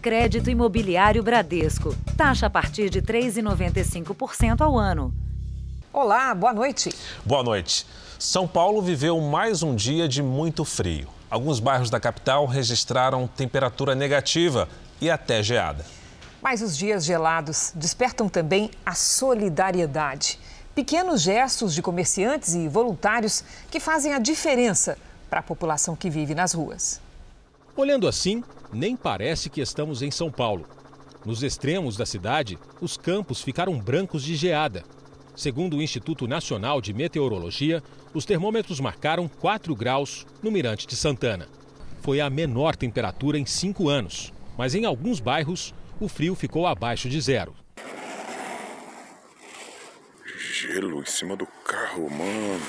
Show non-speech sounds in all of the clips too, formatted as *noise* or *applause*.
Crédito Imobiliário Bradesco. Taxa a partir de 3,95% ao ano. Olá, boa noite. Boa noite. São Paulo viveu mais um dia de muito frio. Alguns bairros da capital registraram temperatura negativa e até geada. Mas os dias gelados despertam também a solidariedade. Pequenos gestos de comerciantes e voluntários que fazem a diferença para a população que vive nas ruas. Olhando assim, nem parece que estamos em São Paulo. Nos extremos da cidade, os campos ficaram brancos de geada. Segundo o Instituto Nacional de Meteorologia, os termômetros marcaram 4 graus no Mirante de Santana. Foi a menor temperatura em cinco anos, mas em alguns bairros o frio ficou abaixo de zero. Gelo em cima do carro, mano.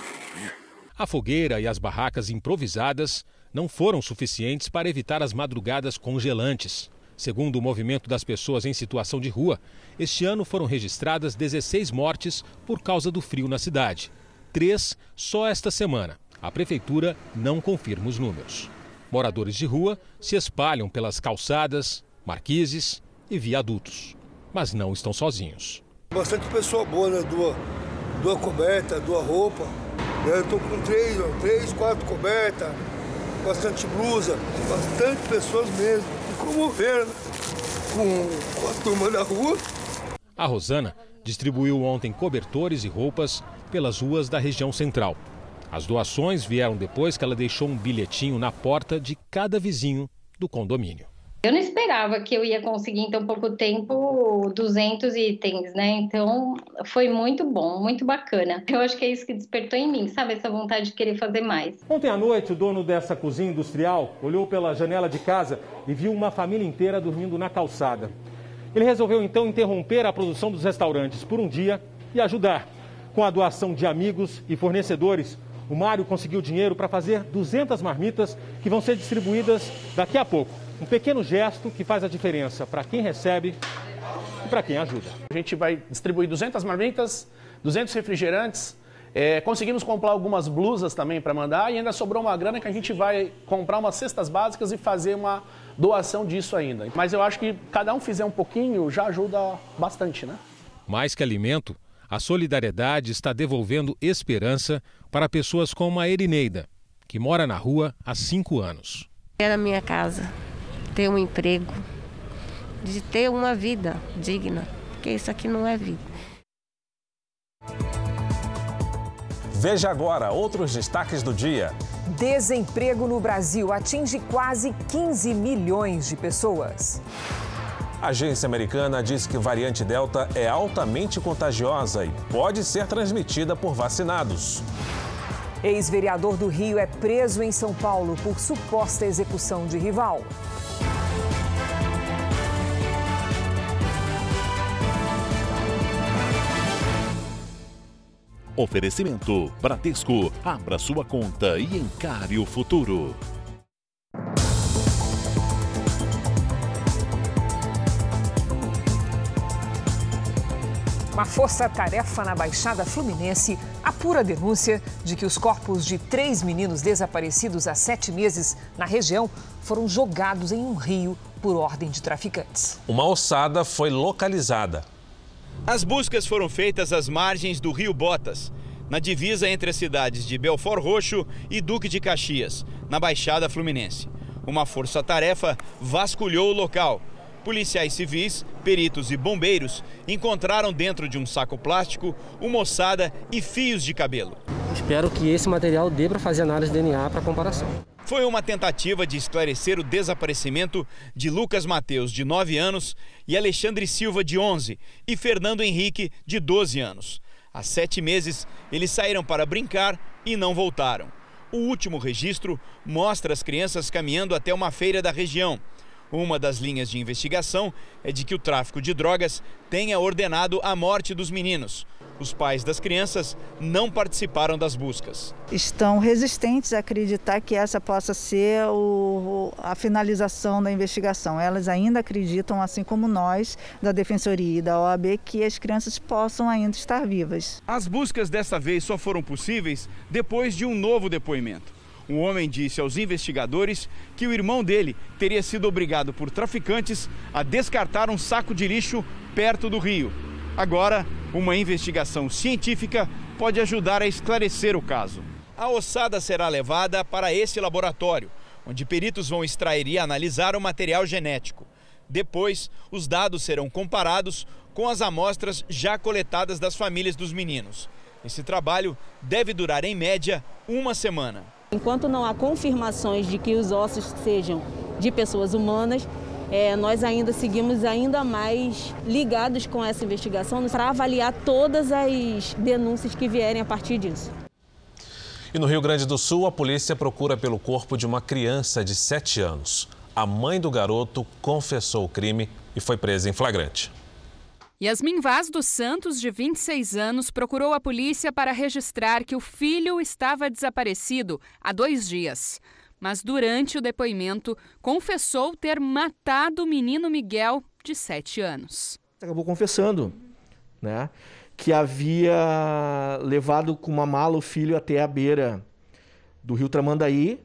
A fogueira e as barracas improvisadas não foram suficientes para evitar as madrugadas congelantes. Segundo o movimento das pessoas em situação de rua, este ano foram registradas 16 mortes por causa do frio na cidade. Três só esta semana. A prefeitura não confirma os números. Moradores de rua se espalham pelas calçadas, marquises e viadutos. Mas não estão sozinhos. Bastante pessoa boa, né? Doa, doa coberta, doa roupa. Eu estou com três, três, quatro cobertas, bastante blusa, bastante pessoas mesmo. E comoveram né? com, com a turma da rua. A Rosana distribuiu ontem cobertores e roupas pelas ruas da região central. As doações vieram depois que ela deixou um bilhetinho na porta de cada vizinho do condomínio. Eu não esperava que eu ia conseguir em tão pouco tempo 200 itens, né? Então foi muito bom, muito bacana. Eu acho que é isso que despertou em mim, sabe? Essa vontade de querer fazer mais. Ontem à noite, o dono dessa cozinha industrial olhou pela janela de casa e viu uma família inteira dormindo na calçada. Ele resolveu então interromper a produção dos restaurantes por um dia e ajudar. Com a doação de amigos e fornecedores, o Mário conseguiu dinheiro para fazer 200 marmitas que vão ser distribuídas daqui a pouco. Um pequeno gesto que faz a diferença para quem recebe e para quem ajuda. A gente vai distribuir 200 marmitas, 200 refrigerantes, é, conseguimos comprar algumas blusas também para mandar e ainda sobrou uma grana que a gente vai comprar umas cestas básicas e fazer uma doação disso ainda. Mas eu acho que cada um fizer um pouquinho já ajuda bastante, né? Mais que alimento, a solidariedade está devolvendo esperança para pessoas como a Erineida, que mora na rua há cinco anos. É na minha casa ter um emprego, de ter uma vida digna, porque isso aqui não é vida. Veja agora outros destaques do dia. Desemprego no Brasil atinge quase 15 milhões de pessoas. A agência americana diz que variante Delta é altamente contagiosa e pode ser transmitida por vacinados. Ex-vereador do Rio é preso em São Paulo por suposta execução de rival. Oferecimento Bradesco. Abra sua conta e encare o futuro. Uma força-tarefa na Baixada Fluminense apura a denúncia de que os corpos de três meninos desaparecidos há sete meses na região foram jogados em um rio por ordem de traficantes. Uma ossada foi localizada. As buscas foram feitas às margens do Rio Botas, na divisa entre as cidades de Belfort Roxo e Duque de Caxias, na Baixada Fluminense. Uma força-tarefa vasculhou o local. Policiais civis, peritos e bombeiros encontraram dentro de um saco plástico uma ossada e fios de cabelo. Espero que esse material dê para fazer análise de DNA para comparação. Foi uma tentativa de esclarecer o desaparecimento de Lucas Mateus, de 9 anos, e Alexandre Silva, de 11, e Fernando Henrique, de 12 anos. Há sete meses, eles saíram para brincar e não voltaram. O último registro mostra as crianças caminhando até uma feira da região. Uma das linhas de investigação é de que o tráfico de drogas tenha ordenado a morte dos meninos. Os pais das crianças não participaram das buscas. Estão resistentes a acreditar que essa possa ser o, a finalização da investigação. Elas ainda acreditam, assim como nós, da Defensoria e da OAB, que as crianças possam ainda estar vivas. As buscas dessa vez só foram possíveis depois de um novo depoimento. O homem disse aos investigadores que o irmão dele teria sido obrigado por traficantes a descartar um saco de lixo perto do rio. Agora, uma investigação científica pode ajudar a esclarecer o caso. A ossada será levada para esse laboratório, onde peritos vão extrair e analisar o material genético. Depois, os dados serão comparados com as amostras já coletadas das famílias dos meninos. Esse trabalho deve durar, em média, uma semana. Enquanto não há confirmações de que os ossos sejam de pessoas humanas, é, nós ainda seguimos ainda mais ligados com essa investigação para avaliar todas as denúncias que vierem a partir disso. E no Rio Grande do Sul, a polícia procura pelo corpo de uma criança de 7 anos. A mãe do garoto confessou o crime e foi presa em flagrante. Yasmin Vaz dos Santos, de 26 anos, procurou a polícia para registrar que o filho estava desaparecido há dois dias. Mas durante o depoimento, confessou ter matado o menino Miguel, de 7 anos. Acabou confessando, né? Que havia levado com uma mala o filho até a beira do rio Tramandaí,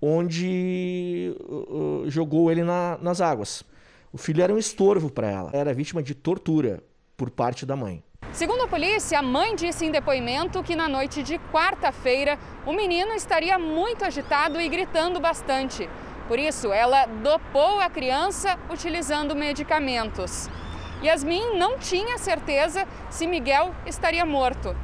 onde uh, jogou ele na, nas águas. O filho era um estorvo para ela, era vítima de tortura por parte da mãe. Segundo a polícia, a mãe disse em depoimento que na noite de quarta-feira o menino estaria muito agitado e gritando bastante. Por isso, ela dopou a criança utilizando medicamentos. Yasmin não tinha certeza se Miguel estaria morto.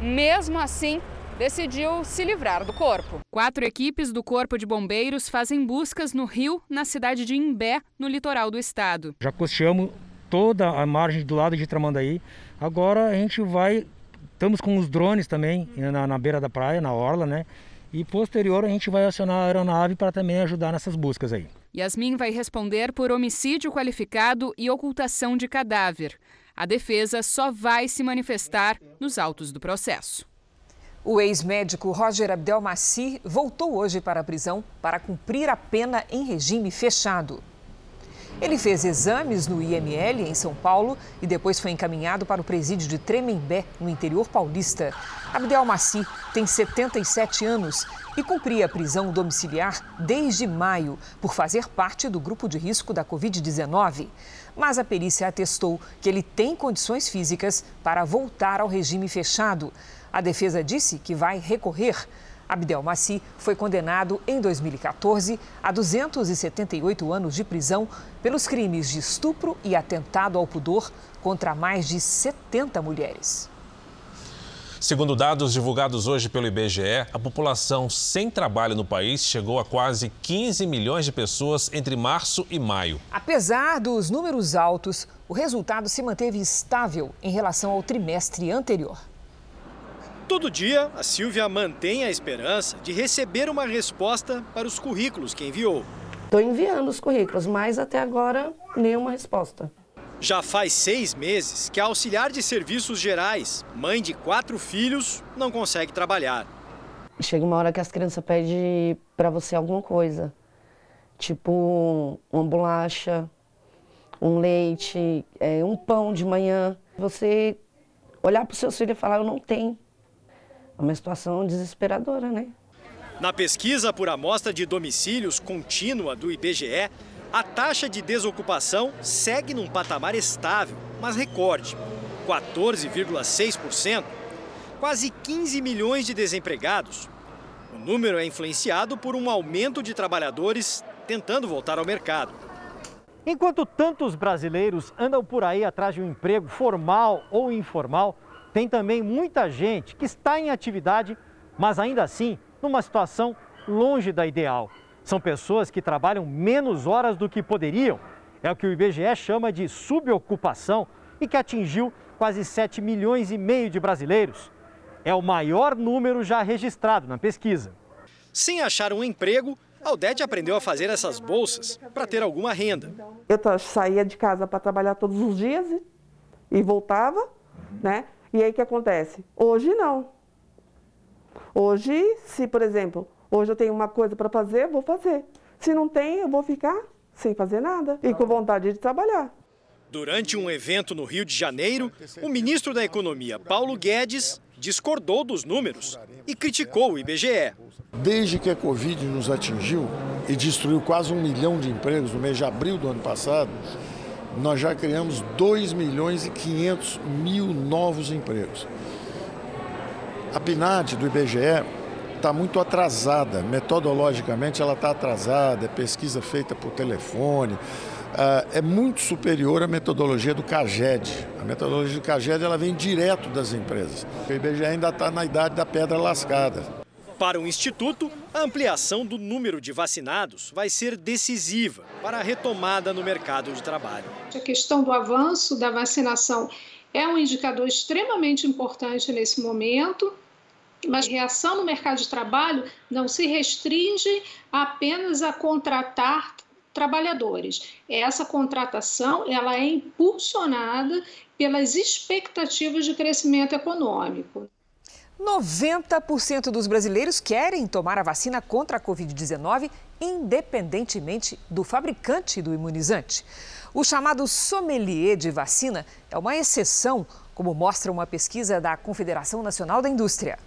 Mesmo assim, decidiu se livrar do corpo. Quatro equipes do Corpo de Bombeiros fazem buscas no rio, na cidade de Imbé, no litoral do estado. Já costeamos toda a margem do lado de Tramandaí. Agora a gente vai. Estamos com os drones também na, na beira da praia, na orla, né? E posterior a gente vai acionar a aeronave para também ajudar nessas buscas aí. Yasmin vai responder por homicídio qualificado e ocultação de cadáver. A defesa só vai se manifestar nos autos do processo. O ex-médico Roger Abdelmaci voltou hoje para a prisão para cumprir a pena em regime fechado. Ele fez exames no IML em São Paulo e depois foi encaminhado para o presídio de Tremembé, no interior paulista. Abdelmaci tem 77 anos e cumpria a prisão domiciliar desde maio por fazer parte do grupo de risco da Covid-19. Mas a perícia atestou que ele tem condições físicas para voltar ao regime fechado. A defesa disse que vai recorrer. Abdel Maci foi condenado em 2014 a 278 anos de prisão pelos crimes de estupro e atentado ao pudor contra mais de 70 mulheres. Segundo dados divulgados hoje pelo IBGE, a população sem trabalho no país chegou a quase 15 milhões de pessoas entre março e maio. Apesar dos números altos, o resultado se manteve estável em relação ao trimestre anterior. Todo dia, a Silvia mantém a esperança de receber uma resposta para os currículos que enviou. Estou enviando os currículos, mas até agora nenhuma resposta. Já faz seis meses que a auxiliar de serviços gerais, mãe de quatro filhos, não consegue trabalhar. Chega uma hora que as crianças pedem para você alguma coisa, tipo uma bolacha, um leite, é, um pão de manhã. Você olhar para os seus filhos e falar: Eu não tenho. É uma situação desesperadora, né? Na pesquisa por amostra de domicílios contínua do IBGE, a taxa de desocupação segue num patamar estável, mas recorde, 14,6%. Quase 15 milhões de desempregados. O número é influenciado por um aumento de trabalhadores tentando voltar ao mercado. Enquanto tantos brasileiros andam por aí atrás de um emprego formal ou informal, tem também muita gente que está em atividade, mas ainda assim numa situação longe da ideal. São pessoas que trabalham menos horas do que poderiam. É o que o IBGE chama de subocupação e que atingiu quase 7 milhões e meio de brasileiros. É o maior número já registrado na pesquisa. Sem achar um emprego, Aldete aprendeu a fazer essas bolsas para ter alguma renda. Eu saía de casa para trabalhar todos os dias e voltava, né? E aí o que acontece? Hoje não. Hoje, se por exemplo, hoje eu tenho uma coisa para fazer, vou fazer. Se não tem, eu vou ficar sem fazer nada e com vontade de trabalhar. Durante um evento no Rio de Janeiro, o ministro da Economia, Paulo Guedes, discordou dos números e criticou o IBGE. Desde que a Covid nos atingiu e destruiu quase um milhão de empregos no mês de abril do ano passado, nós já criamos 2 milhões e 500 mil novos empregos. A PNAD do IBGE está muito atrasada, metodologicamente ela está atrasada, é pesquisa feita por telefone, uh, é muito superior à metodologia do CAGED. A metodologia do CAGED ela vem direto das empresas. O IBGE ainda está na idade da pedra lascada. Para o Instituto, a ampliação do número de vacinados vai ser decisiva para a retomada no mercado de trabalho. A questão do avanço da vacinação é um indicador extremamente importante nesse momento, mas a reação no mercado de trabalho não se restringe apenas a contratar trabalhadores. Essa contratação ela é impulsionada pelas expectativas de crescimento econômico. 90% dos brasileiros querem tomar a vacina contra a Covid-19, independentemente do fabricante do imunizante. O chamado sommelier de vacina é uma exceção, como mostra uma pesquisa da Confederação Nacional da Indústria.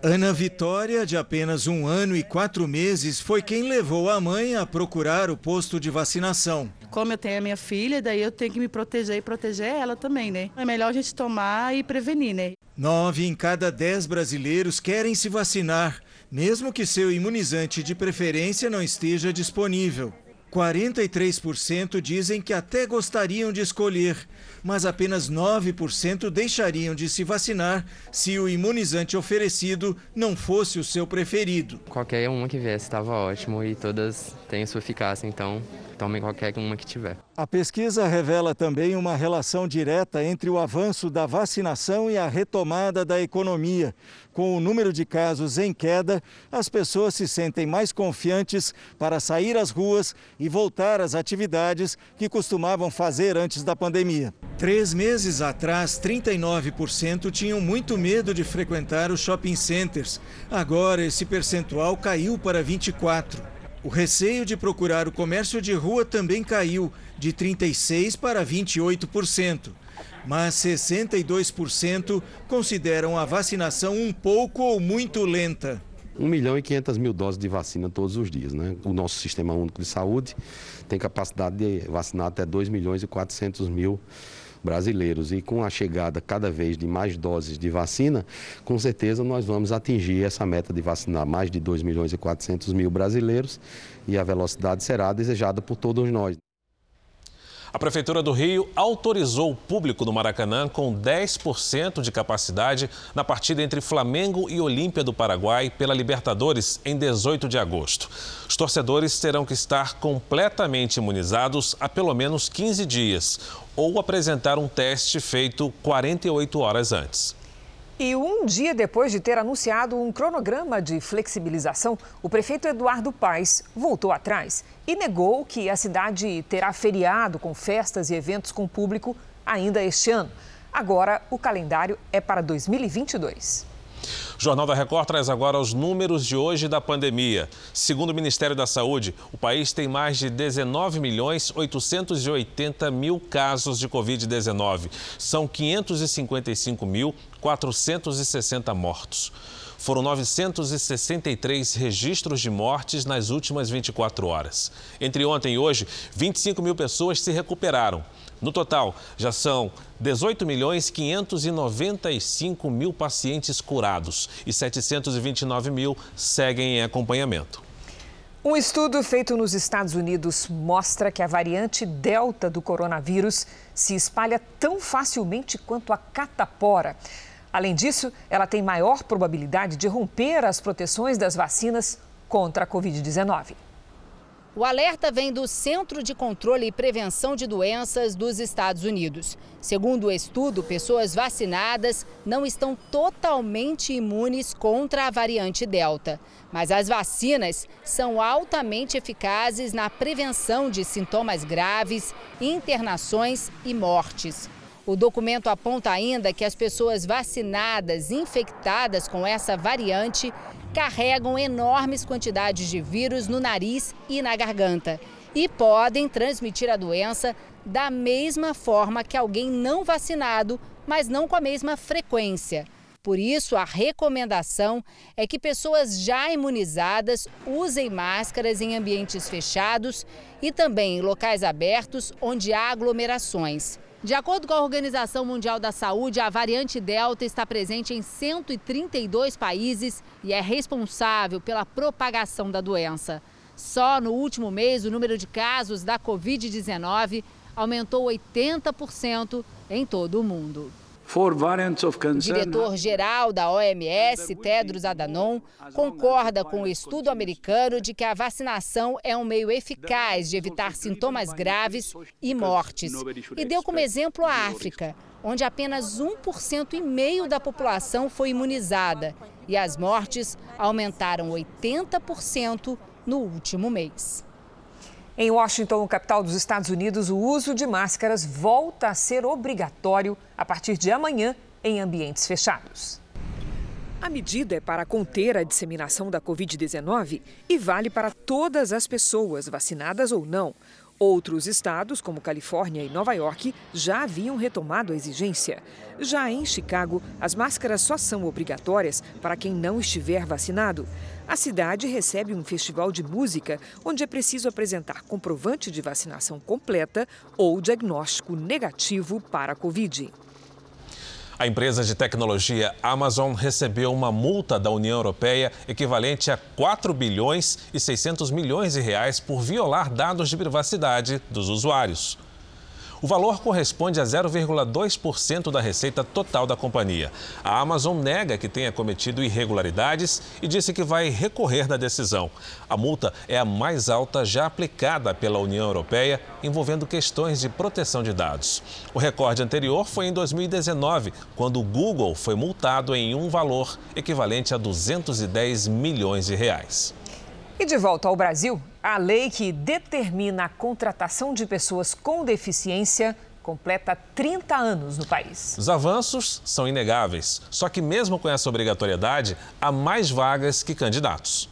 Ana Vitória, de apenas um ano e quatro meses, foi quem levou a mãe a procurar o posto de vacinação. Como eu tenho a minha filha, daí eu tenho que me proteger e proteger ela também, né? É melhor a gente tomar e prevenir, né? Nove em cada dez brasileiros querem se vacinar, mesmo que seu imunizante de preferência não esteja disponível. 43% dizem que até gostariam de escolher, mas apenas 9% deixariam de se vacinar se o imunizante oferecido não fosse o seu preferido. Qualquer uma que viesse estava ótimo e todas têm sua eficácia, então tomem qualquer uma que tiver. A pesquisa revela também uma relação direta entre o avanço da vacinação e a retomada da economia. Com o número de casos em queda, as pessoas se sentem mais confiantes para sair às ruas e voltar às atividades que costumavam fazer antes da pandemia. Três meses atrás, 39% tinham muito medo de frequentar os shopping centers. Agora, esse percentual caiu para 24%. O receio de procurar o comércio de rua também caiu de 36% para 28%. Mas 62% consideram a vacinação um pouco ou muito lenta. 1 milhão e 500 mil doses de vacina todos os dias. Né? O nosso Sistema Único de Saúde tem capacidade de vacinar até 2 milhões e 400 mil brasileiros. E com a chegada cada vez de mais doses de vacina, com certeza nós vamos atingir essa meta de vacinar mais de 2 milhões e 400 mil brasileiros e a velocidade será desejada por todos nós. A Prefeitura do Rio autorizou o público do Maracanã com 10% de capacidade na partida entre Flamengo e Olímpia do Paraguai pela Libertadores em 18 de agosto. Os torcedores terão que estar completamente imunizados há pelo menos 15 dias ou apresentar um teste feito 48 horas antes. E um dia depois de ter anunciado um cronograma de flexibilização, o prefeito Eduardo Paes voltou atrás e negou que a cidade terá feriado com festas e eventos com público ainda este ano. Agora, o calendário é para 2022. O Jornal da Record traz agora os números de hoje da pandemia. Segundo o Ministério da Saúde, o país tem mais de 19 milhões 880 mil casos de Covid-19. São 555 mil 460 mortos. Foram 963 registros de mortes nas últimas 24 horas. Entre ontem e hoje, 25 mil pessoas se recuperaram. No total, já são 18 milhões 595 mil pacientes curados e 729 mil seguem em acompanhamento. Um estudo feito nos Estados Unidos mostra que a variante Delta do coronavírus se espalha tão facilmente quanto a catapora. Além disso, ela tem maior probabilidade de romper as proteções das vacinas contra a Covid-19. O alerta vem do Centro de Controle e Prevenção de Doenças dos Estados Unidos. Segundo o estudo, pessoas vacinadas não estão totalmente imunes contra a variante Delta. Mas as vacinas são altamente eficazes na prevenção de sintomas graves, internações e mortes. O documento aponta ainda que as pessoas vacinadas infectadas com essa variante carregam enormes quantidades de vírus no nariz e na garganta e podem transmitir a doença da mesma forma que alguém não vacinado, mas não com a mesma frequência. Por isso, a recomendação é que pessoas já imunizadas usem máscaras em ambientes fechados e também em locais abertos onde há aglomerações. De acordo com a Organização Mundial da Saúde, a variante Delta está presente em 132 países e é responsável pela propagação da doença. Só no último mês, o número de casos da Covid-19 aumentou 80% em todo o mundo. O diretor-geral da OMS, Tedros Adhanom, concorda com o estudo americano de que a vacinação é um meio eficaz de evitar sintomas graves e mortes. E deu como exemplo a África, onde apenas 1% e meio da população foi imunizada e as mortes aumentaram 80% no último mês. Em Washington, capital dos Estados Unidos, o uso de máscaras volta a ser obrigatório a partir de amanhã em ambientes fechados. A medida é para conter a disseminação da Covid-19 e vale para todas as pessoas, vacinadas ou não. Outros estados, como Califórnia e Nova York, já haviam retomado a exigência. Já em Chicago, as máscaras só são obrigatórias para quem não estiver vacinado. A cidade recebe um festival de música onde é preciso apresentar comprovante de vacinação completa ou diagnóstico negativo para a Covid. A empresa de tecnologia Amazon recebeu uma multa da União Europeia equivalente a 4 bilhões e 600 milhões de reais por violar dados de privacidade dos usuários. O valor corresponde a 0,2% da receita total da companhia. A Amazon nega que tenha cometido irregularidades e disse que vai recorrer da decisão. A multa é a mais alta já aplicada pela União Europeia, envolvendo questões de proteção de dados. O recorde anterior foi em 2019, quando o Google foi multado em um valor equivalente a 210 milhões de reais. E de volta ao Brasil, a lei que determina a contratação de pessoas com deficiência completa 30 anos no país. Os avanços são inegáveis, só que mesmo com essa obrigatoriedade, há mais vagas que candidatos.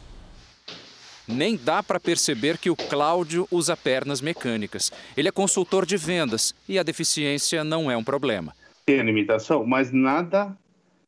Nem dá para perceber que o Cláudio usa pernas mecânicas. Ele é consultor de vendas e a deficiência não é um problema. Tem a limitação, mas nada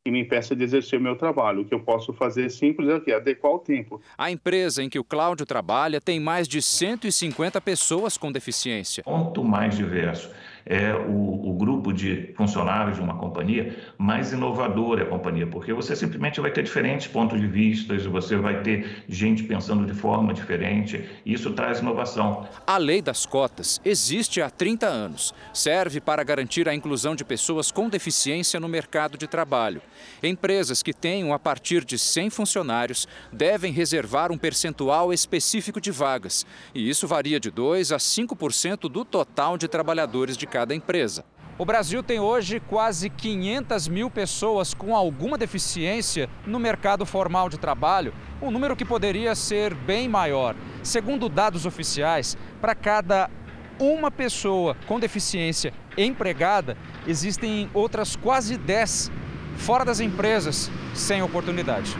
que me impeça de exercer o meu trabalho. O que eu posso fazer simples é adequar o tempo. A empresa em que o Cláudio trabalha tem mais de 150 pessoas com deficiência. Quanto mais diverso é o, o, grupo de funcionários de uma companhia, mais inovadora é a companhia, porque você simplesmente vai ter diferentes pontos de vista, você vai ter gente pensando de forma diferente, e isso traz inovação. A lei das cotas existe há 30 anos. Serve para garantir a inclusão de pessoas com deficiência no mercado de trabalho. Empresas que tenham a partir de 100 funcionários devem reservar um percentual específico de vagas, e isso varia de 2 a 5% do total de trabalhadores de cada cada empresa. O Brasil tem hoje quase 500 mil pessoas com alguma deficiência no mercado formal de trabalho, um número que poderia ser bem maior. Segundo dados oficiais, para cada uma pessoa com deficiência empregada, existem outras quase 10 fora das empresas sem oportunidade.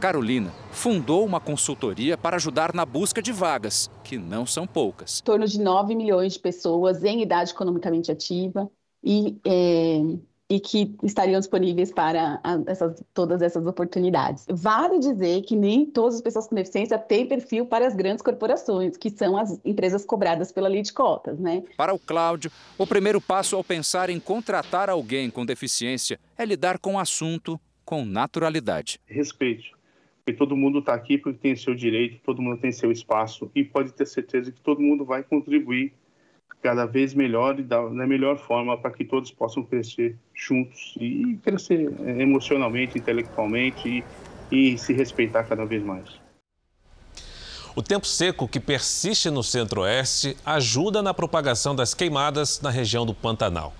Carolina fundou uma consultoria para ajudar na busca de vagas, que não são poucas. Em torno de 9 milhões de pessoas em idade economicamente ativa e, é, e que estariam disponíveis para essas, todas essas oportunidades. Vale dizer que nem todas as pessoas com deficiência têm perfil para as grandes corporações, que são as empresas cobradas pela lei de cotas. Né? Para o Cláudio, o primeiro passo ao pensar em contratar alguém com deficiência é lidar com o assunto com naturalidade. Respeito todo mundo está aqui porque tem seu direito, todo mundo tem seu espaço e pode ter certeza que todo mundo vai contribuir cada vez melhor e da, da melhor forma para que todos possam crescer juntos e crescer é, emocionalmente, intelectualmente e, e se respeitar cada vez mais. O tempo seco que persiste no centro-oeste ajuda na propagação das queimadas na região do Pantanal.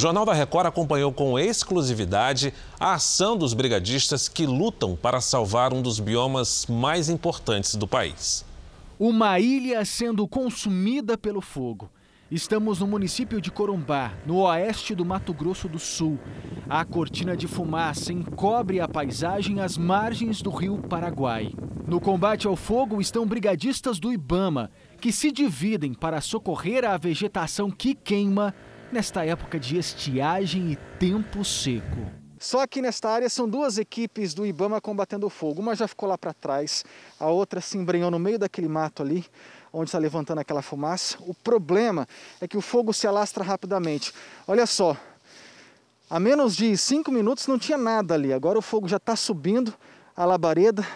O Jornal da Record acompanhou com exclusividade a ação dos brigadistas que lutam para salvar um dos biomas mais importantes do país. Uma ilha sendo consumida pelo fogo. Estamos no município de Corumbá, no oeste do Mato Grosso do Sul. A cortina de fumaça encobre a paisagem às margens do rio Paraguai. No combate ao fogo estão brigadistas do Ibama, que se dividem para socorrer a vegetação que queima nesta época de estiagem e tempo seco. Só que nesta área são duas equipes do Ibama combatendo o fogo. Uma já ficou lá para trás, a outra se embrenhou no meio daquele mato ali, onde está levantando aquela fumaça. O problema é que o fogo se alastra rapidamente. Olha só, há menos de cinco minutos não tinha nada ali. Agora o fogo já está subindo a labareda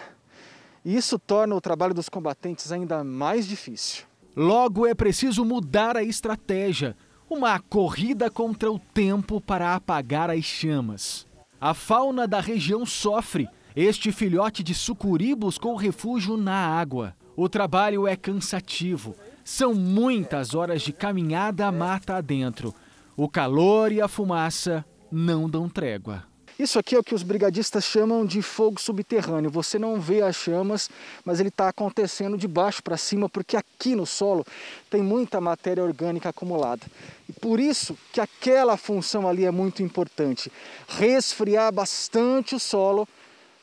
e isso torna o trabalho dos combatentes ainda mais difícil. Logo é preciso mudar a estratégia. Uma corrida contra o tempo para apagar as chamas. A fauna da região sofre. Este filhote de sucuri buscou refúgio na água. O trabalho é cansativo. São muitas horas de caminhada mata adentro. O calor e a fumaça não dão trégua. Isso aqui é o que os brigadistas chamam de fogo subterrâneo. Você não vê as chamas, mas ele está acontecendo de baixo para cima, porque aqui no solo tem muita matéria orgânica acumulada. E por isso que aquela função ali é muito importante. Resfriar bastante o solo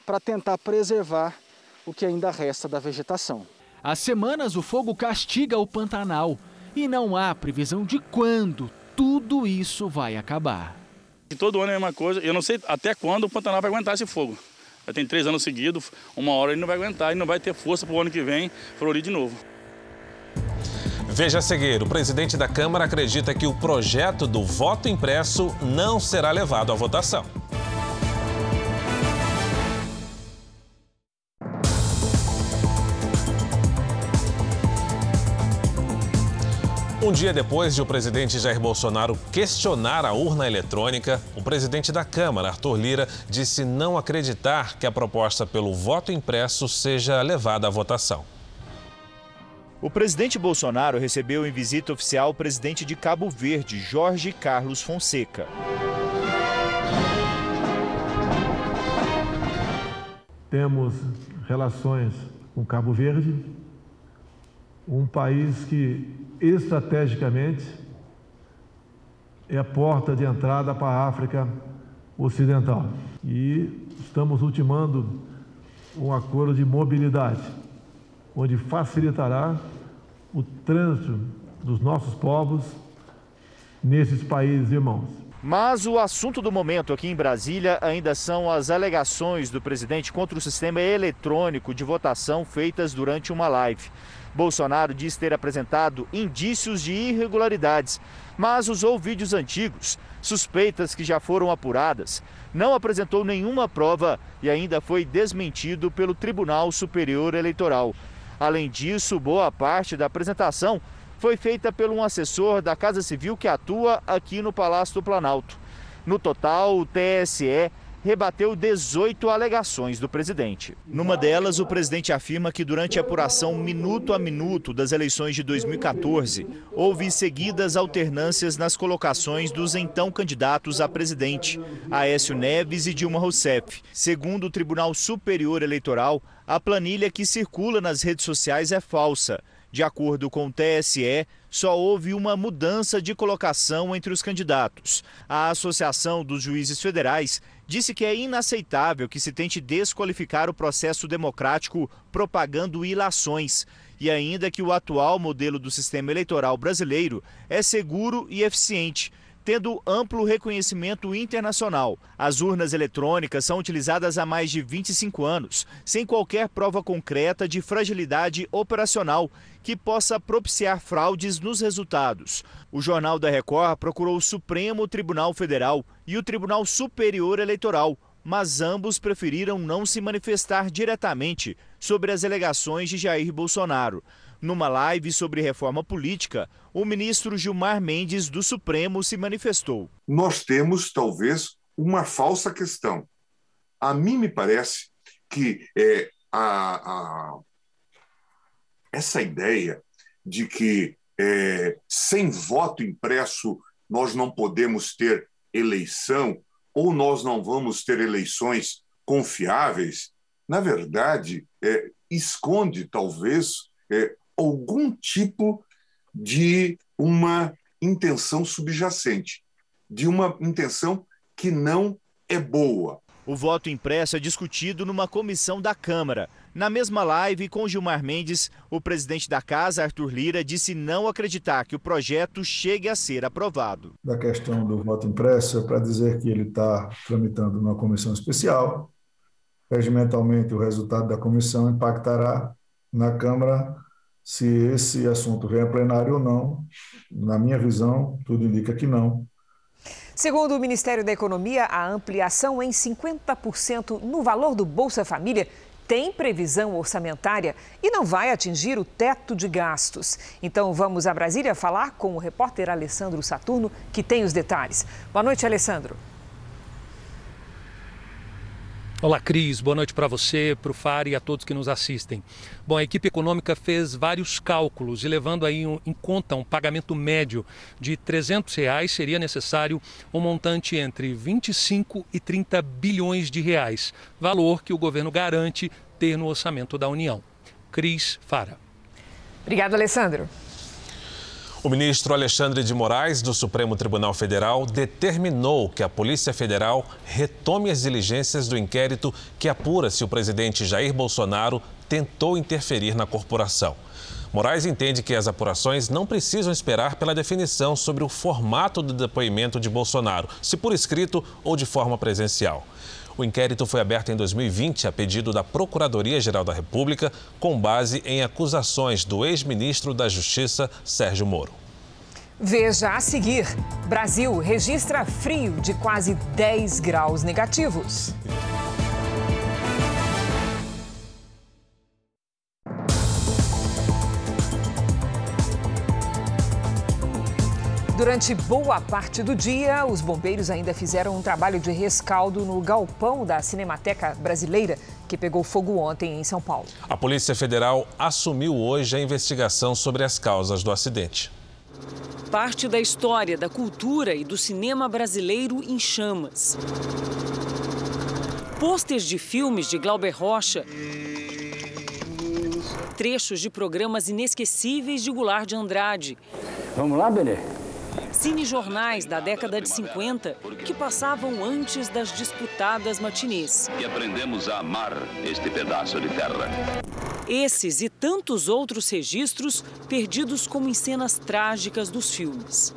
para tentar preservar o que ainda resta da vegetação. Há semanas o fogo castiga o Pantanal e não há previsão de quando tudo isso vai acabar. Todo ano é a mesma coisa. Eu não sei até quando o Pantanal vai aguentar esse fogo. Já tem três anos seguidos, uma hora ele não vai aguentar e não vai ter força para o ano que vem florir de novo. Veja a seguir, o presidente da Câmara acredita que o projeto do voto impresso não será levado à votação. Um dia depois de o presidente Jair Bolsonaro questionar a urna eletrônica, o presidente da Câmara, Arthur Lira, disse não acreditar que a proposta pelo voto impresso seja levada à votação. O presidente Bolsonaro recebeu em visita oficial o presidente de Cabo Verde, Jorge Carlos Fonseca. Temos relações com Cabo Verde, um país que estrategicamente é a porta de entrada para a África Ocidental. E estamos ultimando um acordo de mobilidade, onde facilitará o trânsito dos nossos povos nesses países irmãos. Mas o assunto do momento aqui em Brasília ainda são as alegações do presidente contra o sistema eletrônico de votação feitas durante uma live. Bolsonaro diz ter apresentado indícios de irregularidades, mas usou vídeos antigos, suspeitas que já foram apuradas. Não apresentou nenhuma prova e ainda foi desmentido pelo Tribunal Superior Eleitoral. Além disso, boa parte da apresentação foi feita por um assessor da Casa Civil que atua aqui no Palácio do Planalto. No total, o TSE rebateu 18 alegações do presidente. Numa delas, o presidente afirma que durante a apuração minuto a minuto das eleições de 2014, houve seguidas alternâncias nas colocações dos então candidatos a presidente, Aécio Neves e Dilma Rousseff. Segundo o Tribunal Superior Eleitoral, a planilha que circula nas redes sociais é falsa. De acordo com o TSE, só houve uma mudança de colocação entre os candidatos. A Associação dos Juízes Federais disse que é inaceitável que se tente desqualificar o processo democrático propagando ilações e ainda que o atual modelo do sistema eleitoral brasileiro é seguro e eficiente tendo amplo reconhecimento internacional. As urnas eletrônicas são utilizadas há mais de 25 anos, sem qualquer prova concreta de fragilidade operacional que possa propiciar fraudes nos resultados. O Jornal da Record procurou o Supremo Tribunal Federal e o Tribunal Superior Eleitoral, mas ambos preferiram não se manifestar diretamente sobre as alegações de Jair Bolsonaro. Numa live sobre reforma política, o ministro Gilmar Mendes do Supremo se manifestou. Nós temos, talvez, uma falsa questão. A mim me parece que é, a, a, essa ideia de que é, sem voto impresso nós não podemos ter eleição ou nós não vamos ter eleições confiáveis, na verdade, é, esconde talvez é, algum tipo de uma intenção subjacente, de uma intenção que não é boa. O voto impresso é discutido numa comissão da Câmara. Na mesma live com Gilmar Mendes, o presidente da casa, Arthur Lira, disse não acreditar que o projeto chegue a ser aprovado. Da questão do voto impresso, é para dizer que ele está tramitando numa comissão especial. Regimentalmente, o resultado da comissão impactará na Câmara se esse assunto vem a plenário ou não. Na minha visão, tudo indica que não. Segundo o Ministério da Economia, a ampliação em 50% no valor do Bolsa Família tem previsão orçamentária e não vai atingir o teto de gastos. Então vamos a Brasília falar com o repórter Alessandro Saturno, que tem os detalhes. Boa noite, Alessandro. Olá, Cris. Boa noite para você, para o FAR e a todos que nos assistem. Bom, a equipe econômica fez vários cálculos e levando aí em conta um pagamento médio de 300 reais, seria necessário um montante entre 25 e 30 bilhões de reais, valor que o governo garante ter no orçamento da União. Cris Fara. Obrigado, Alessandro. O ministro Alexandre de Moraes, do Supremo Tribunal Federal, determinou que a Polícia Federal retome as diligências do inquérito que apura se o presidente Jair Bolsonaro tentou interferir na corporação. Moraes entende que as apurações não precisam esperar pela definição sobre o formato do depoimento de Bolsonaro, se por escrito ou de forma presencial. O inquérito foi aberto em 2020 a pedido da Procuradoria-Geral da República, com base em acusações do ex-ministro da Justiça, Sérgio Moro. Veja a seguir: Brasil registra frio de quase 10 graus negativos. Durante boa parte do dia, os bombeiros ainda fizeram um trabalho de rescaldo no galpão da Cinemateca Brasileira, que pegou fogo ontem em São Paulo. A Polícia Federal assumiu hoje a investigação sobre as causas do acidente. Parte da história, da cultura e do cinema brasileiro em chamas. Pôsteres de filmes de Glauber Rocha. Trechos de programas inesquecíveis de Goulart de Andrade. Vamos lá, Benê? Cinejornais da década de 50 que passavam antes das disputadas matinês. E aprendemos a amar este pedaço de terra. Esses e tantos outros registros perdidos como em cenas trágicas dos filmes.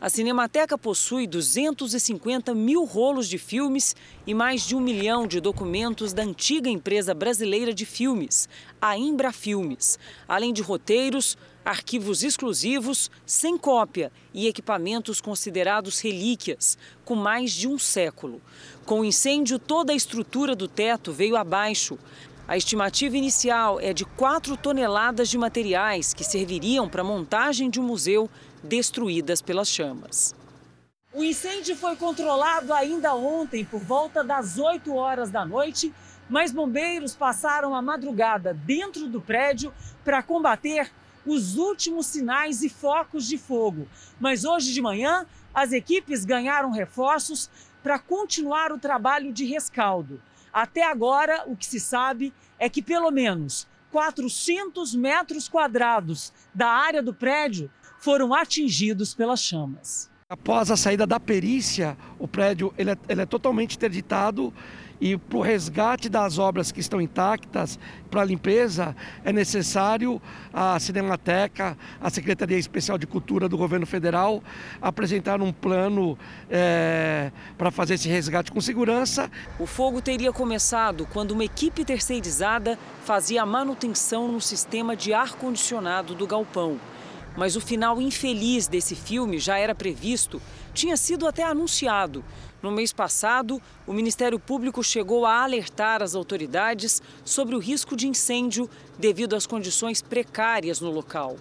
A Cinemateca possui 250 mil rolos de filmes e mais de um milhão de documentos da antiga empresa brasileira de filmes, a Imbra Filmes, além de roteiros, arquivos exclusivos, sem cópia e equipamentos considerados relíquias, com mais de um século. Com o incêndio, toda a estrutura do teto veio abaixo. A estimativa inicial é de 4 toneladas de materiais que serviriam para a montagem de um museu destruídas pelas chamas. O incêndio foi controlado ainda ontem, por volta das 8 horas da noite, mas bombeiros passaram a madrugada dentro do prédio para combater os últimos sinais e focos de fogo. Mas hoje de manhã, as equipes ganharam reforços para continuar o trabalho de rescaldo. Até agora, o que se sabe é que pelo menos 400 metros quadrados da área do prédio foram atingidos pelas chamas. Após a saída da perícia, o prédio ele é, ele é totalmente interditado e para o resgate das obras que estão intactas, para a limpeza, é necessário a Cinemateca, a Secretaria Especial de Cultura do Governo Federal apresentar um plano é, para fazer esse resgate com segurança. O fogo teria começado quando uma equipe terceirizada fazia a manutenção no sistema de ar-condicionado do galpão. Mas o final infeliz desse filme já era previsto, tinha sido até anunciado. No mês passado, o Ministério Público chegou a alertar as autoridades sobre o risco de incêndio devido às condições precárias no local.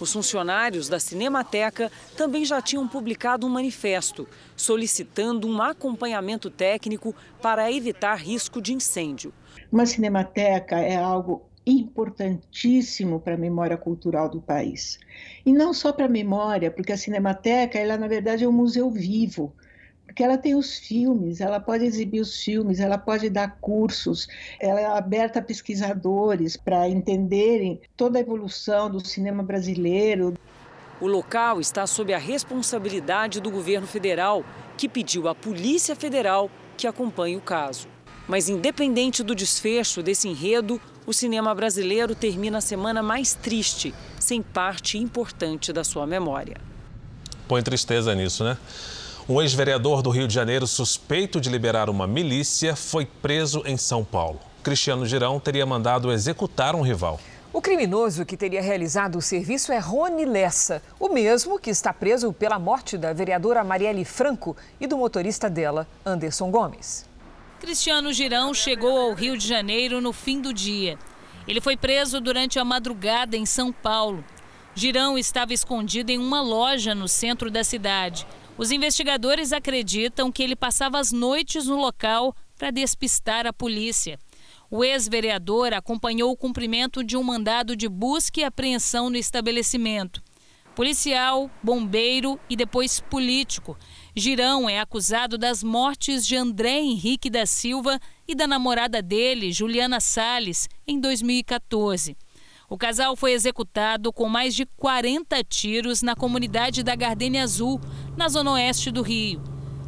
Os funcionários da Cinemateca também já tinham publicado um manifesto solicitando um acompanhamento técnico para evitar risco de incêndio. Uma cinemateca é algo importantíssimo para a memória cultural do país. E não só para a memória, porque a Cinemateca, ela na verdade é um museu vivo, porque ela tem os filmes, ela pode exibir os filmes, ela pode dar cursos, ela é aberta a pesquisadores para entenderem toda a evolução do cinema brasileiro. O local está sob a responsabilidade do governo federal, que pediu à Polícia Federal que acompanhe o caso. Mas, independente do desfecho desse enredo, o cinema brasileiro termina a semana mais triste, sem parte importante da sua memória. Põe tristeza nisso, né? Um ex-vereador do Rio de Janeiro, suspeito de liberar uma milícia, foi preso em São Paulo. Cristiano Girão teria mandado executar um rival. O criminoso que teria realizado o serviço é Rony Lessa, o mesmo que está preso pela morte da vereadora Marielle Franco e do motorista dela, Anderson Gomes. Cristiano Girão chegou ao Rio de Janeiro no fim do dia. Ele foi preso durante a madrugada em São Paulo. Girão estava escondido em uma loja no centro da cidade. Os investigadores acreditam que ele passava as noites no local para despistar a polícia. O ex-vereador acompanhou o cumprimento de um mandado de busca e apreensão no estabelecimento. Policial, bombeiro e depois político. Girão é acusado das mortes de André Henrique da Silva e da namorada dele, Juliana Sales, em 2014. O casal foi executado com mais de 40 tiros na comunidade da Gardenia Azul, na zona oeste do Rio.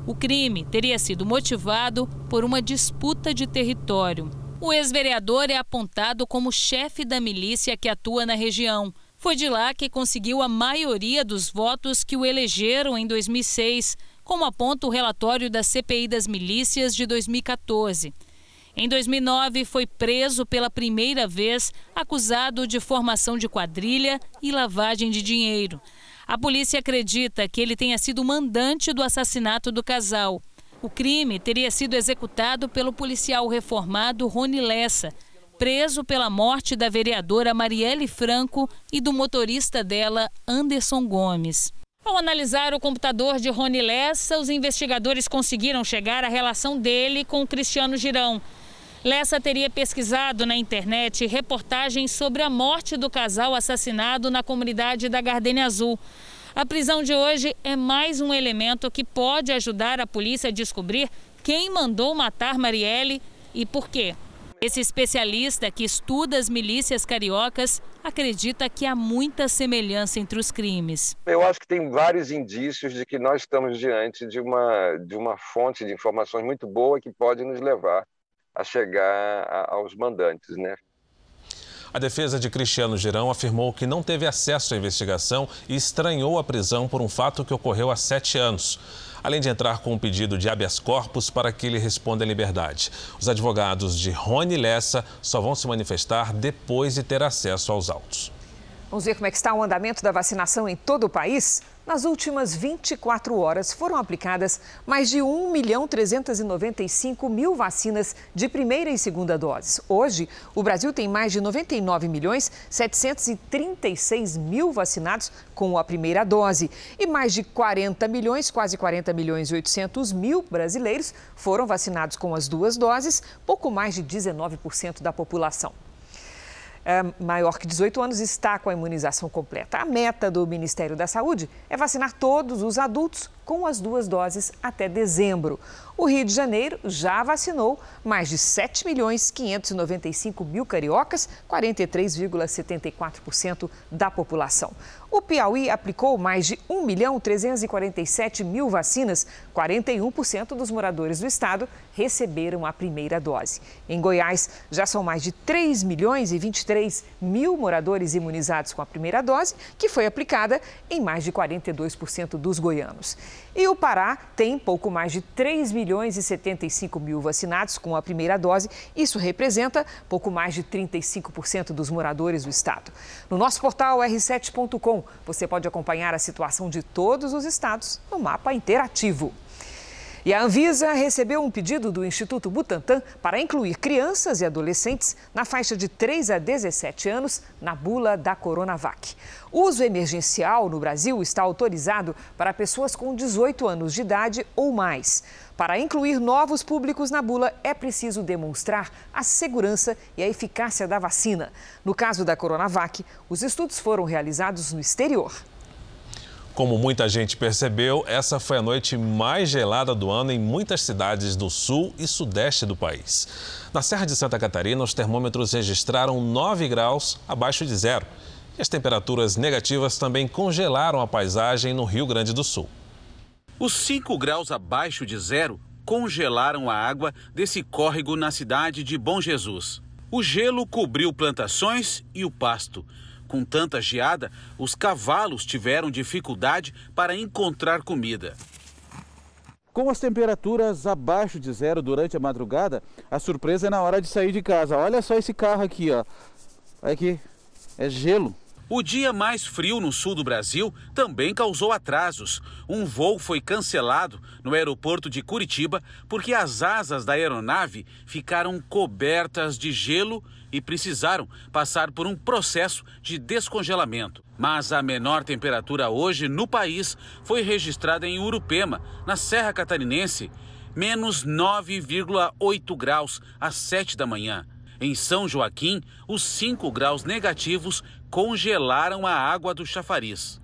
O crime teria sido motivado por uma disputa de território. O ex-vereador é apontado como chefe da milícia que atua na região. Foi de lá que conseguiu a maioria dos votos que o elegeram em 2006, como aponta o relatório da CPI das Milícias de 2014. Em 2009, foi preso pela primeira vez, acusado de formação de quadrilha e lavagem de dinheiro. A polícia acredita que ele tenha sido mandante do assassinato do casal. O crime teria sido executado pelo policial reformado Rony Lessa, preso pela morte da vereadora Marielle Franco e do motorista dela, Anderson Gomes. Ao analisar o computador de Rony Lessa, os investigadores conseguiram chegar à relação dele com o Cristiano Girão. Lessa teria pesquisado na internet reportagens sobre a morte do casal assassinado na comunidade da Gardenia Azul. A prisão de hoje é mais um elemento que pode ajudar a polícia a descobrir quem mandou matar Marielle e por quê. Esse especialista que estuda as milícias cariocas acredita que há muita semelhança entre os crimes. Eu acho que tem vários indícios de que nós estamos diante de uma, de uma fonte de informações muito boa que pode nos levar a chegar a, aos mandantes, né? A defesa de Cristiano Girão afirmou que não teve acesso à investigação e estranhou a prisão por um fato que ocorreu há sete anos. Além de entrar com um pedido de habeas corpus para que ele responda em liberdade. Os advogados de Rony Lessa só vão se manifestar depois de ter acesso aos autos. Vamos ver como é que está o andamento da vacinação em todo o país? Nas últimas 24 horas foram aplicadas mais de 1 milhão 395 mil vacinas de primeira e segunda doses. Hoje, o Brasil tem mais de 99 milhões 736 mil vacinados com a primeira dose e mais de 40 milhões, quase 40 milhões e 800 mil brasileiros foram vacinados com as duas doses, pouco mais de 19% da população maior que 18 anos está com a imunização completa. A meta do Ministério da Saúde é vacinar todos os adultos com as duas doses até dezembro. O Rio de Janeiro já vacinou mais de 7 milhões 595 mil cariocas, 43,74% da população. O Piauí aplicou mais de 1 milhão 347 mil vacinas, 41% dos moradores do estado receberam a primeira dose. Em Goiás, já são mais de 3 milhões e 23 mil moradores imunizados com a primeira dose, que foi aplicada em mais de 42% dos goianos. E o Pará tem pouco mais de 3 milhões e 75 mil vacinados com a primeira dose. Isso representa pouco mais de 35% dos moradores do estado. No nosso portal r7.com, você pode acompanhar a situação de todos os estados no mapa interativo. E a Anvisa recebeu um pedido do Instituto Butantan para incluir crianças e adolescentes na faixa de 3 a 17 anos na bula da Coronavac. Uso emergencial no Brasil está autorizado para pessoas com 18 anos de idade ou mais. Para incluir novos públicos na bula, é preciso demonstrar a segurança e a eficácia da vacina. No caso da Coronavac, os estudos foram realizados no exterior. Como muita gente percebeu, essa foi a noite mais gelada do ano em muitas cidades do sul e sudeste do país. Na Serra de Santa Catarina, os termômetros registraram 9 graus abaixo de zero. E as temperaturas negativas também congelaram a paisagem no Rio Grande do Sul. Os 5 graus abaixo de zero congelaram a água desse córrego na cidade de Bom Jesus. O gelo cobriu plantações e o pasto. Com tanta geada, os cavalos tiveram dificuldade para encontrar comida. Com as temperaturas abaixo de zero durante a madrugada, a surpresa é na hora de sair de casa. Olha só esse carro aqui, ó. Olha aqui, é gelo. O dia mais frio no sul do Brasil também causou atrasos. Um voo foi cancelado no aeroporto de Curitiba porque as asas da aeronave ficaram cobertas de gelo e precisaram passar por um processo de descongelamento. Mas a menor temperatura hoje no país foi registrada em Urupema, na Serra Catarinense, menos 9,8 graus às 7 da manhã. Em São Joaquim, os 5 graus negativos congelaram a água do chafariz.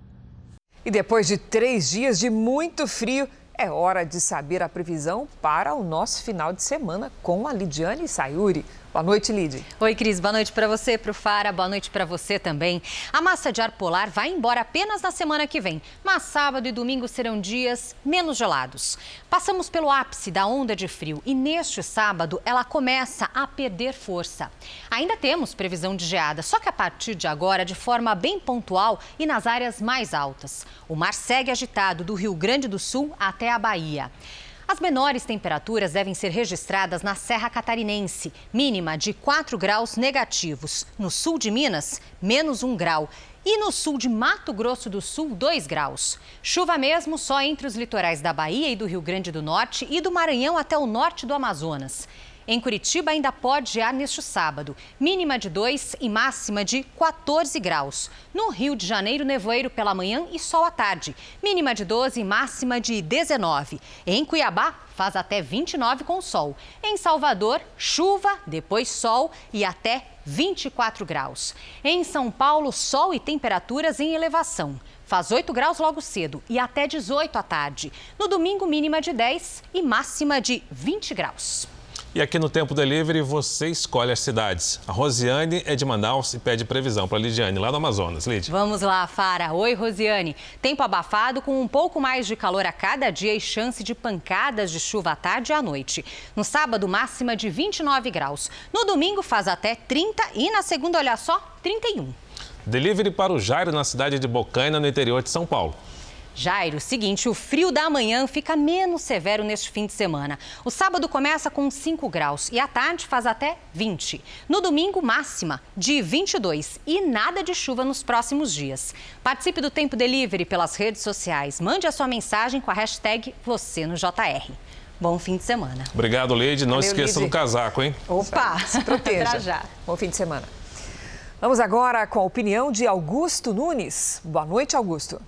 E depois de três dias de muito frio, é hora de saber a previsão para o nosso final de semana com a Lidiane Sayuri. Boa noite, Lid. Oi, Cris. Boa noite para você, para o Fara. Boa noite para você também. A massa de ar polar vai embora apenas na semana que vem, mas sábado e domingo serão dias menos gelados. Passamos pelo ápice da onda de frio e neste sábado ela começa a perder força. Ainda temos previsão de geada, só que a partir de agora de forma bem pontual e nas áreas mais altas. O mar segue agitado do Rio Grande do Sul até a Bahia. As menores temperaturas devem ser registradas na Serra Catarinense, mínima de 4 graus negativos. No sul de Minas, menos 1 grau. E no sul de Mato Grosso do Sul, 2 graus. Chuva mesmo só entre os litorais da Bahia e do Rio Grande do Norte e do Maranhão até o norte do Amazonas. Em Curitiba ainda pode gear neste sábado, mínima de 2 e máxima de 14 graus. No Rio de Janeiro, nevoeiro pela manhã e sol à tarde, mínima de 12 e máxima de 19. Em Cuiabá, faz até 29 com sol. Em Salvador, chuva, depois sol e até 24 graus. Em São Paulo, sol e temperaturas em elevação. Faz 8 graus logo cedo e até 18 à tarde. No domingo, mínima de 10 e máxima de 20 graus. E aqui no Tempo Delivery você escolhe as cidades. A Rosiane é de Manaus e pede previsão para a Lidiane, lá no Amazonas. Lid. Vamos lá, Fara. Oi, Rosiane. Tempo abafado com um pouco mais de calor a cada dia e chance de pancadas de chuva à tarde e à noite. No sábado, máxima de 29 graus. No domingo, faz até 30 e na segunda, olha só, 31. Delivery para o Jairo na cidade de Bocaina, no interior de São Paulo. Jairo, seguinte, o frio da manhã fica menos severo neste fim de semana. O sábado começa com 5 graus e à tarde faz até 20. No domingo, máxima de 22 e nada de chuva nos próximos dias. Participe do Tempo Delivery pelas redes sociais. Mande a sua mensagem com a hashtag você no JR. Bom fim de semana. Obrigado, Leide. Não Valeu, esqueça do casaco, hein? Opa, se proteja. *laughs* Já. Bom fim de semana. Vamos agora com a opinião de Augusto Nunes. Boa noite, Augusto.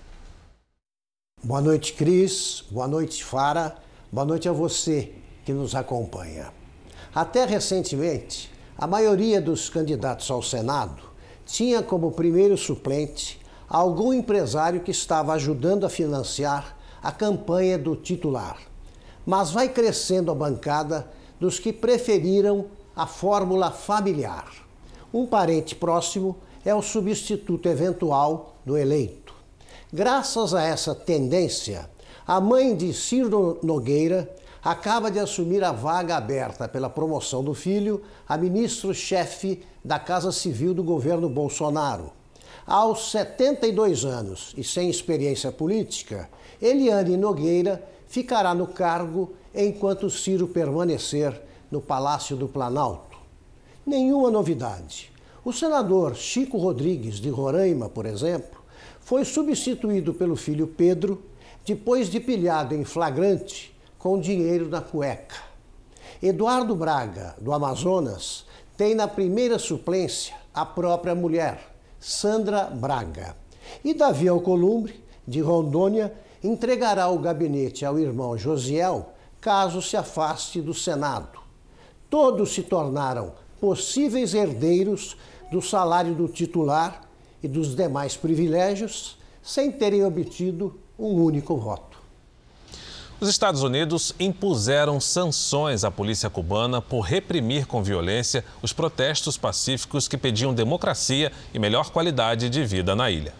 Boa noite, Cris. Boa noite, Fara. Boa noite a você que nos acompanha. Até recentemente, a maioria dos candidatos ao Senado tinha como primeiro suplente algum empresário que estava ajudando a financiar a campanha do titular. Mas vai crescendo a bancada dos que preferiram a fórmula familiar. Um parente próximo é o substituto eventual do eleito. Graças a essa tendência, a mãe de Ciro Nogueira acaba de assumir a vaga aberta pela promoção do filho a ministro-chefe da Casa Civil do governo Bolsonaro. Aos 72 anos e sem experiência política, Eliane Nogueira ficará no cargo enquanto Ciro permanecer no Palácio do Planalto. Nenhuma novidade. O senador Chico Rodrigues, de Roraima, por exemplo, foi substituído pelo filho Pedro depois de pilhado em flagrante com dinheiro na cueca. Eduardo Braga, do Amazonas, tem na primeira suplência a própria mulher, Sandra Braga. E Davi Alcolumbre, de Rondônia, entregará o gabinete ao irmão Josiel caso se afaste do Senado. Todos se tornaram possíveis herdeiros do salário do titular e dos demais privilégios sem terem obtido um único voto. Os Estados Unidos impuseram sanções à polícia cubana por reprimir com violência os protestos pacíficos que pediam democracia e melhor qualidade de vida na ilha.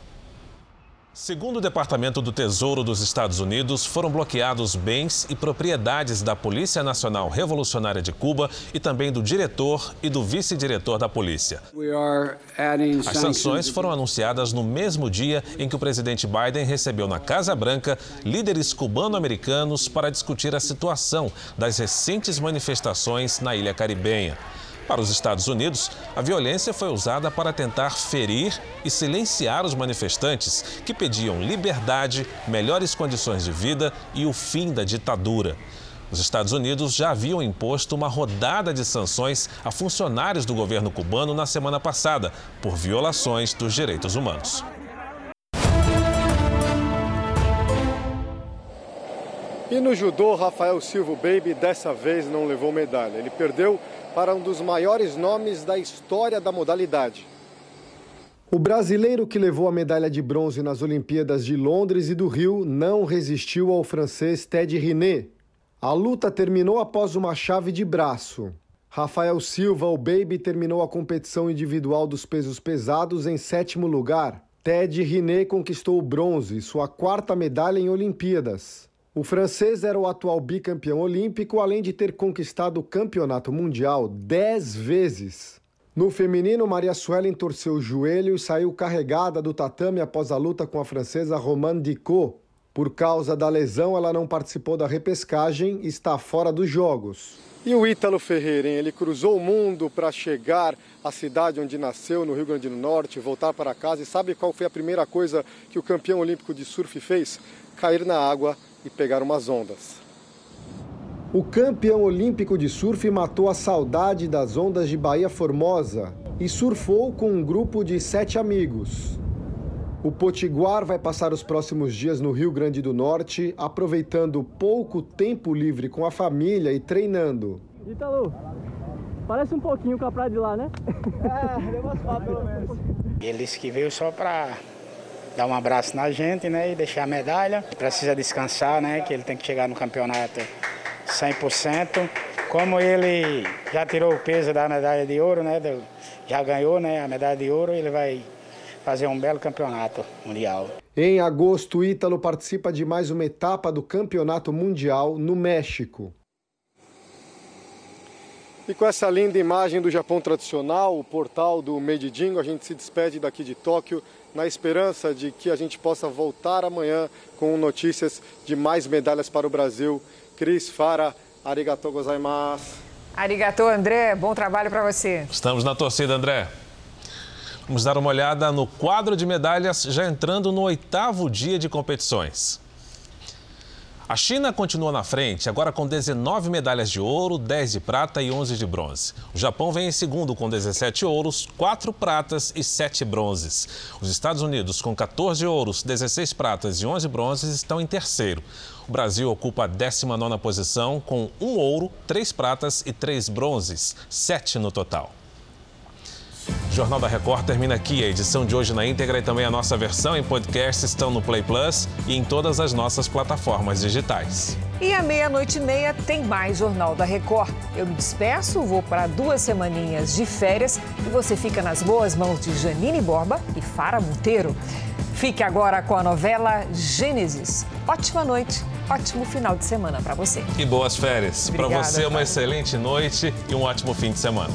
Segundo o Departamento do Tesouro dos Estados Unidos, foram bloqueados bens e propriedades da Polícia Nacional Revolucionária de Cuba e também do diretor e do vice-diretor da polícia. As sanções foram anunciadas no mesmo dia em que o presidente Biden recebeu na Casa Branca líderes cubano-americanos para discutir a situação das recentes manifestações na ilha caribenha. Para os Estados Unidos, a violência foi usada para tentar ferir e silenciar os manifestantes que pediam liberdade, melhores condições de vida e o fim da ditadura. Os Estados Unidos já haviam imposto uma rodada de sanções a funcionários do governo cubano na semana passada por violações dos direitos humanos. E no judô, Rafael Silva Baby dessa vez não levou medalha. Ele perdeu para um dos maiores nomes da história da modalidade. O brasileiro que levou a medalha de bronze nas Olimpíadas de Londres e do Rio não resistiu ao francês Ted Riné. A luta terminou após uma chave de braço. Rafael Silva, o Baby, terminou a competição individual dos pesos pesados em sétimo lugar. Ted Riné conquistou o bronze, sua quarta medalha em Olimpíadas. O francês era o atual bicampeão olímpico, além de ter conquistado o campeonato mundial dez vezes. No feminino, Maria Suelen torceu o joelho e saiu carregada do tatame após a luta com a francesa Romane Dicot. Por causa da lesão, ela não participou da repescagem e está fora dos Jogos. E o Ítalo Ferreira, hein? ele cruzou o mundo para chegar à cidade onde nasceu, no Rio Grande do Norte, voltar para casa. E sabe qual foi a primeira coisa que o campeão olímpico de surf fez? Cair na água e pegar umas ondas. O campeão olímpico de surf matou a saudade das ondas de Bahia Formosa e surfou com um grupo de sete amigos. O Potiguar vai passar os próximos dias no Rio Grande do Norte, aproveitando pouco tempo livre com a família e treinando. Ítalo, parece um pouquinho com a praia de lá, né? É, deu umas fotos pelo menos. Ele disse que veio só para dar um abraço na gente, né, e deixar a medalha. Precisa descansar, né, que ele tem que chegar no campeonato 100%. Como ele já tirou o peso da medalha de ouro, né, já ganhou, né, a medalha de ouro, ele vai fazer um belo campeonato mundial. Em agosto, Ítalo participa de mais uma etapa do Campeonato Mundial no México. E com essa linda imagem do Japão tradicional, o portal do Meijingo, a gente se despede daqui de Tóquio na esperança de que a gente possa voltar amanhã com notícias de mais medalhas para o Brasil. Cris Fara, arigatou gozaimasu. Arigatou, André. Bom trabalho para você. Estamos na torcida, André. Vamos dar uma olhada no quadro de medalhas já entrando no oitavo dia de competições. A China continua na frente, agora com 19 medalhas de ouro, 10 de prata e 11 de bronze. O Japão vem em segundo com 17 ouros, 4 pratas e 7 bronzes. Os Estados Unidos, com 14 ouros, 16 pratas e 11 bronzes, estão em terceiro. O Brasil ocupa a 19ª posição com 1 ouro, 3 pratas e 3 bronzes, 7 no total. O Jornal da Record termina aqui. A edição de hoje na íntegra e também a nossa versão em podcast estão no Play Plus e em todas as nossas plataformas digitais. E à meia-noite e meia tem mais Jornal da Record. Eu me despeço, vou para duas semaninhas de férias e você fica nas boas mãos de Janine Borba e Fara Monteiro. Fique agora com a novela Gênesis. Ótima noite, ótimo final de semana para você. E boas férias. Para você, uma excelente noite e um ótimo fim de semana.